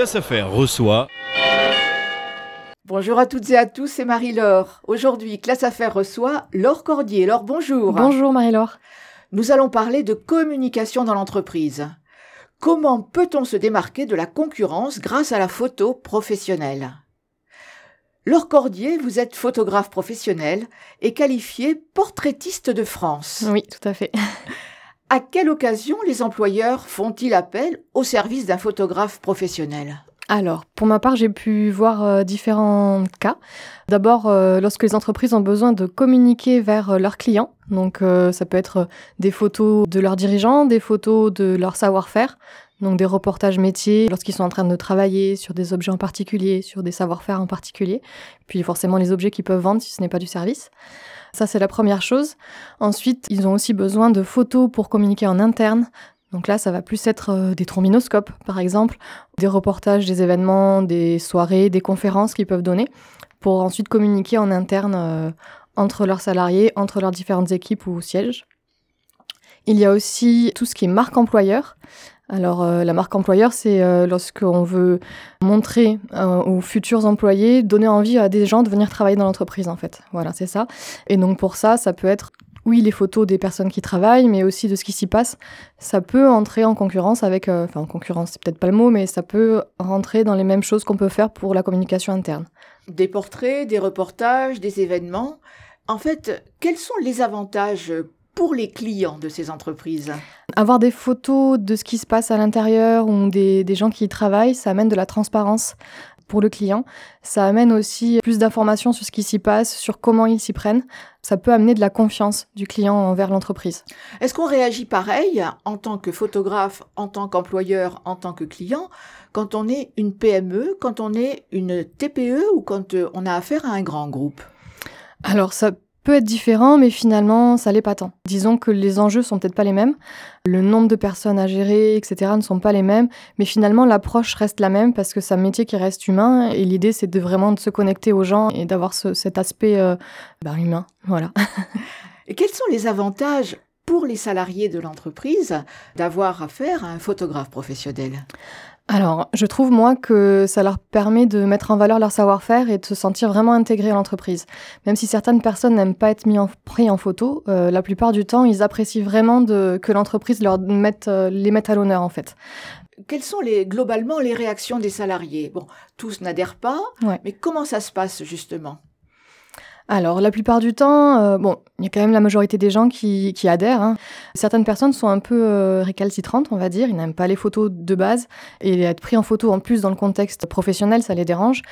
Classe Affaires reçoit. Bonjour à toutes et à tous, c'est Marie-Laure. Aujourd'hui, Classe Affaires reçoit Laure Cordier. Laure, bonjour. Bonjour Marie-Laure. Nous allons parler de communication dans l'entreprise. Comment peut-on se démarquer de la concurrence grâce à la photo professionnelle? Laure Cordier, vous êtes photographe professionnel et qualifié portraitiste de France. Oui, tout à fait. À quelle occasion les employeurs font-ils appel au service d'un photographe professionnel? Alors, pour ma part, j'ai pu voir euh, différents cas. D'abord, euh, lorsque les entreprises ont besoin de communiquer vers euh, leurs clients, donc ça peut être des photos de leurs dirigeants, des photos de leur savoir-faire, donc des reportages métiers lorsqu'ils sont en train de travailler sur des objets en particulier, sur des savoir-faire en particulier, puis forcément les objets qu'ils peuvent vendre si ce n'est pas du service. Ça, c'est la première chose. Ensuite, ils ont aussi besoin de photos pour communiquer en interne. Donc là, ça va plus être euh, des trombinoscopes, par exemple, des reportages des événements, des soirées, des conférences qu'ils peuvent donner, pour ensuite communiquer en interne euh, entre leurs salariés, entre leurs différentes équipes ou sièges. Il y a aussi tout ce qui est marque employeur. Alors euh, la marque employeur, c'est euh, lorsqu'on veut montrer euh, aux futurs employés, donner envie à des gens de venir travailler dans l'entreprise en fait. Voilà, c'est ça. Et donc pour ça, ça peut être oui, les photos des personnes qui travaillent, mais aussi de ce qui s'y passe. Ça peut entrer en concurrence avec, enfin en concurrence, c'est peut-être pas le mot, mais ça peut rentrer dans les mêmes choses qu'on peut faire pour la communication interne. Des portraits, des reportages, des événements. En fait, quels sont les avantages pour les clients de ces entreprises Avoir des photos de ce qui se passe à l'intérieur ou des, gens qui y travaillent, ça amène de la transparence pour le client. Ça amène aussi plus d'informations sur ce qui s'y passe, sur comment ils s'y prennent. Ça peut amener de la confiance du client envers l'entreprise. Est-ce qu'on réagit pareil en tant que photographe, en tant qu'employeur, en tant que client, quand on est une PME, quand on est une TPE ou quand euh, on a affaire à un grand groupe? Alors ça peut être différent, mais finalement, ça l'est pas tant. Disons que les enjeux sont peut-être pas les mêmes, le nombre de personnes à gérer, etc., ne sont pas les mêmes, mais finalement, l'approche reste la même parce que c'est un métier qui reste humain et l'idée, c'est de vraiment de se connecter aux gens et d'avoir cet aspect bah, humain. Voilà. et quels sont les avantages pour les salariés de l'entreprise d'avoir affaire à un photographe professionnel alors, je trouve, moi, que ça leur permet de mettre en valeur leur savoir-faire et de se sentir vraiment intégrés à l'entreprise. Même si certaines personnes n'aiment pas être mis en, pris en photo, euh, la plupart du temps, ils apprécient vraiment de, que l'entreprise leur mette, euh, les mette à l'honneur, en fait. Quelles sont les, globalement les réactions des salariés? Bon, tous n'adhèrent pas, mais comment ça se passe justement? Alors, la plupart du temps, euh, bon, il y a quand même la majorité des gens qui, adhèrent. Hein. Certaines personnes sont un peu euh, récalcitrantes, on va dire. Ils n'aiment pas les photos de base. Et être pris en photo, en plus, dans le contexte professionnel, ça les dérange.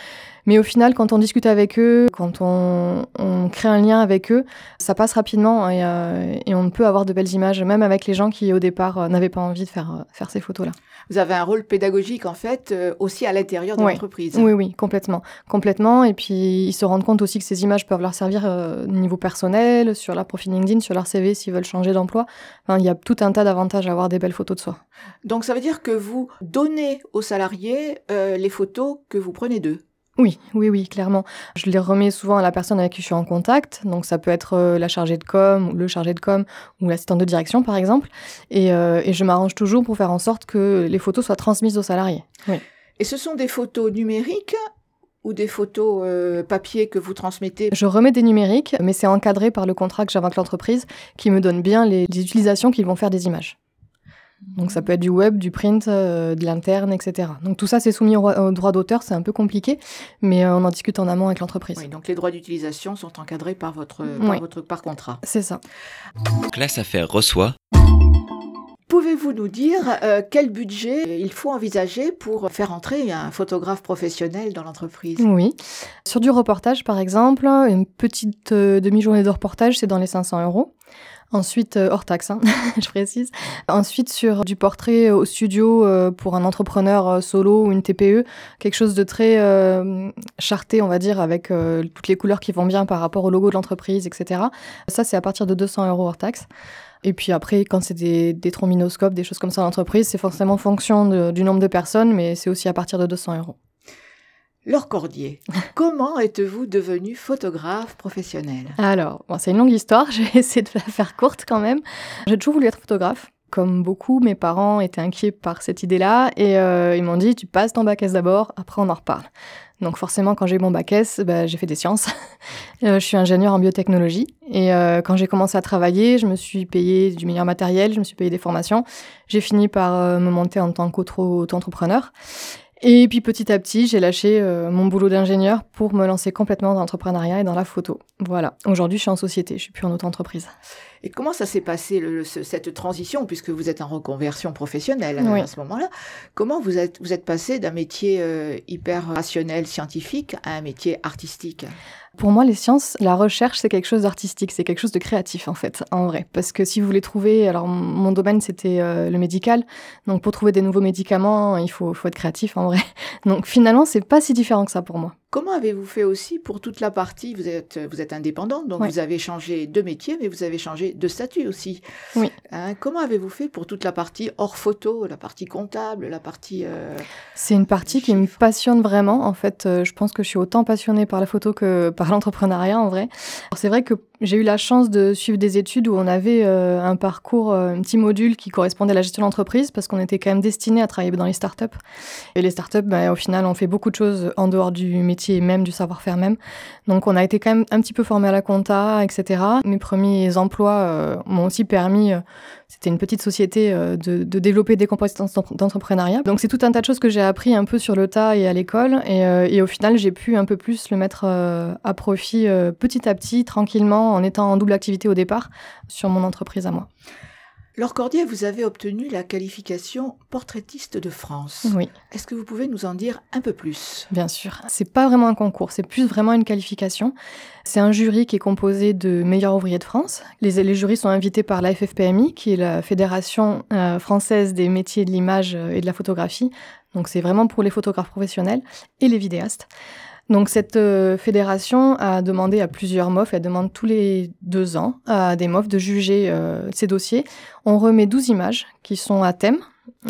Mais au final, quand on discute avec eux, quand on, crée un lien avec eux, ça passe rapidement et, euh, et, on peut avoir de belles images, même avec les gens qui, au départ, n'avaient pas envie de faire, faire ces photos-là vous avez un rôle pédagogique en fait euh, aussi à l'intérieur de l'entreprise. Oui, oui, complètement, complètement. Et puis ils se rendent compte aussi que ces images peuvent leur servir euh, au niveau personnel, sur leur profil LinkedIn, sur leur CV s'ils veulent changer d'emploi. il y a tout un tas d'avantages à avoir des belles photos de soi. Donc ça veut dire que vous donnez aux salariés euh, les photos que vous prenez d'eux. Oui, oui, oui, clairement. Je les remets souvent à la personne avec qui je suis en contact. Donc ça peut être euh, la chargée de com, ou le chargé de com, ou l'assistante de direction, par exemple. Et, euh, et je m'arrange toujours pour faire en sorte que les photos soient transmises aux salariés. Oui. Et ce sont des photos numériques ou des photos euh, papier que vous transmettez? Je remets des numériques, mais c'est encadré par le contrat que j'ai avec l'entreprise qui me donne bien les utilisations qu'ils vont faire des images. Donc ça peut être du web, du print, euh, de l'interne, etc. Donc tout ça c'est soumis au, droit d'auteur, c'est un peu compliqué, mais euh, on en discute en amont avec l'entreprise. Oui, donc les droits d'utilisation sont encadrés par votre, par, votre par contrat. C'est ça. Classe Affaires reçoit. Pouvez-vous nous dire euh, quel budget il faut envisager pour faire entrer un photographe professionnel dans l'entreprise? Oui. Sur du reportage, par exemple, une petite demi-journée de reportage, c'est dans les 500 euros. Ensuite, euh, hors taxe, hein, je précise. Ensuite, sur du portrait au studio euh, pour un entrepreneur euh, solo ou une TPE, quelque chose de très charté, on va dire, avec toutes les couleurs qui vont bien par rapport au logo de l'entreprise, etc. Ça, c'est à partir de 200 euros hors taxe. Et puis après, quand c'est des, des trombinoscopes, des choses comme ça en entreprise, c'est forcément en fonction du nombre de personnes, mais c'est aussi à partir de 200 euros. Laure Cordier, comment êtes-vous devenue photographe professionnelle? Alors, bon, c'est une longue histoire, je vais essayer de la faire courte quand même. J'ai toujours voulu être photographe. Comme beaucoup, mes parents étaient inquiets par cette idée-là et euh, ils m'ont dit tu passes ton bac S d'abord, après on en reparle. Donc forcément, quand j'ai eu mon bac S, bah, j'ai fait des sciences. Euh, je suis ingénieure en biotechnologie et euh, quand j'ai commencé à travailler, je me suis payé du meilleur matériel, je me suis payé des formations. J'ai fini par me monter en tant qu'auto-entrepreneur. Et puis petit à petit, j'ai lâché mon boulot d'ingénieur pour me lancer complètement dans l'entrepreneuriat et dans la photo. Voilà. Aujourd'hui, je suis en société, je suis plus en auto-entreprise. Et comment ça s'est passé cette transition, puisque vous êtes en reconversion professionnelle à ce moment-là? Comment vous êtes, vous êtes passé d'un métier euh, hyper rationnel, scientifique, à un métier artistique? Pour moi, les sciences, la recherche, c'est quelque chose d'artistique, c'est quelque chose de créatif en fait, en vrai. Parce que si vous voulez trouver, alors mon domaine c'était euh, le médical, donc pour trouver des nouveaux médicaments, il faut, faut être créatif en vrai. Donc finalement, c'est pas si différent que ça pour moi. Comment avez-vous fait aussi pour toute la partie Vous êtes, vous êtes indépendante, donc vous avez changé de métier, mais vous avez changé de statut aussi. Oui. Hein, comment avez-vous fait pour toute la partie hors photo, la partie comptable, la partie... Euh, c'est une partie qui me passionne vraiment. En fait, euh, je pense que je suis autant passionnée par la photo que par l'entrepreneuriat en vrai. C'est vrai que j'ai eu la chance de suivre des études où on avait euh, un parcours, un petit module qui correspondait à la gestion d'entreprise parce qu'on était quand même destiné à travailler dans les startups. Et les startups, bah, au final, on fait beaucoup de choses en dehors du métier et même du savoir-faire même. Donc on a été quand même un petit peu formé à la compta, etc. Mes premiers emplois euh, m'ont aussi permis c'était une petite société euh, de, développer des compétences d'entrepreneuriat. Donc c'est tout un tas de choses que j'ai appris un peu sur le tas et à l'école. Et, euh, au final, j'ai pu un peu plus le mettre euh, à profit petit à petit, tranquillement, en étant en double activité au départ sur mon entreprise à moi. Laure Cordier, vous avez obtenu la qualification portraitiste de France. Oui. Est-ce que vous pouvez nous en dire un peu plus? Bien sûr. C'est pas vraiment un concours, c'est plus vraiment une qualification. C'est un jury qui est composé de meilleurs ouvriers de France. Les, les jurys sont invités par la FFPMI, qui est la Fédération euh, française des métiers de l'image et de la photographie. Donc c'est vraiment pour les photographes professionnels et les vidéastes. Donc cette euh, fédération a demandé à plusieurs MOF, elle demande tous les deux ans à des MOF de juger euh, ces dossiers. On remet 12 images qui sont à thème.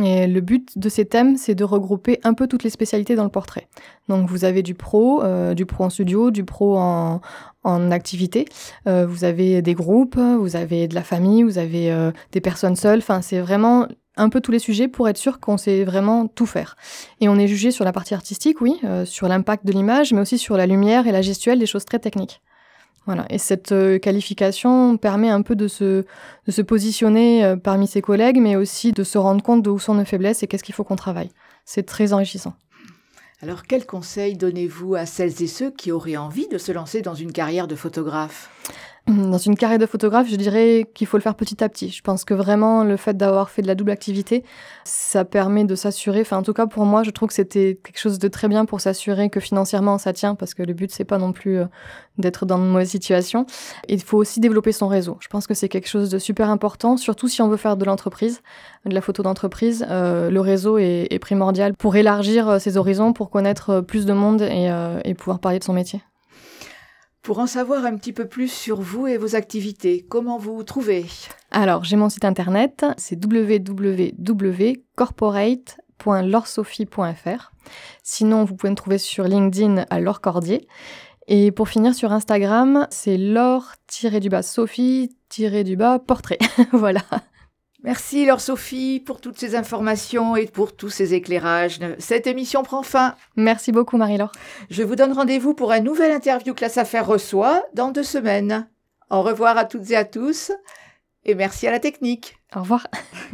Et le but de ces thèmes, c'est de regrouper un peu toutes les spécialités dans le portrait. Donc vous avez du pro, euh, du pro en studio, du pro en, en activité. vous avez des groupes, vous avez de la famille, vous avez des personnes seules. Enfin, c'est vraiment un peu tous les sujets pour être sûr qu'on sait vraiment tout faire. Et on est jugé sur la partie artistique, oui, euh, sur l'impact de l'image, mais aussi sur la lumière et la gestuelle, des choses très techniques. Voilà. Et cette euh, qualification permet un peu de se, de positionner euh, parmi ses collègues, mais aussi de se rendre compte d'où sont nos faiblesses et qu'est-ce qu'il faut qu'on travaille. C'est très enrichissant. Alors, quels conseils donnez-vous à celles et ceux qui auraient envie de se lancer dans une carrière de photographe? dans une carrière de photographe, je dirais qu'il faut le faire petit à petit. Je pense que vraiment le fait d'avoir fait de la double activité, ça permet de s'assurer. Enfin, en tout cas pour moi, je trouve que c'était quelque chose de très bien pour s'assurer que financièrement ça tient, parce que le but c'est pas non plus euh, d'être dans une mauvaise situation. Il faut aussi développer son réseau. Je pense que c'est quelque chose de super important, surtout si on veut faire de l'entreprise, de la photo d'entreprise. Euh, le réseau est, primordial pour élargir euh, ses horizons, pour connaître plus de monde et pouvoir parler de son métier. Pour en savoir un petit peu plus sur vous et vos activités, comment vous, vous trouvez? Alors, j'ai mon site internet, c'est www.corporate.lorsophie.fr. Sinon, vous pouvez me trouver sur LinkedIn à Laure Cordier. Et pour finir sur Instagram, c'est Laure-Sophie-portrait. voilà. Merci Laure Sophie pour toutes ces informations et pour tous ces éclairages. Cette émission prend fin. Merci beaucoup Marie-Laure. Je vous donne rendez-vous pour un nouvel interview Classe Affaires reçoit dans deux semaines. Au revoir à toutes et à tous et merci à la technique. Au revoir.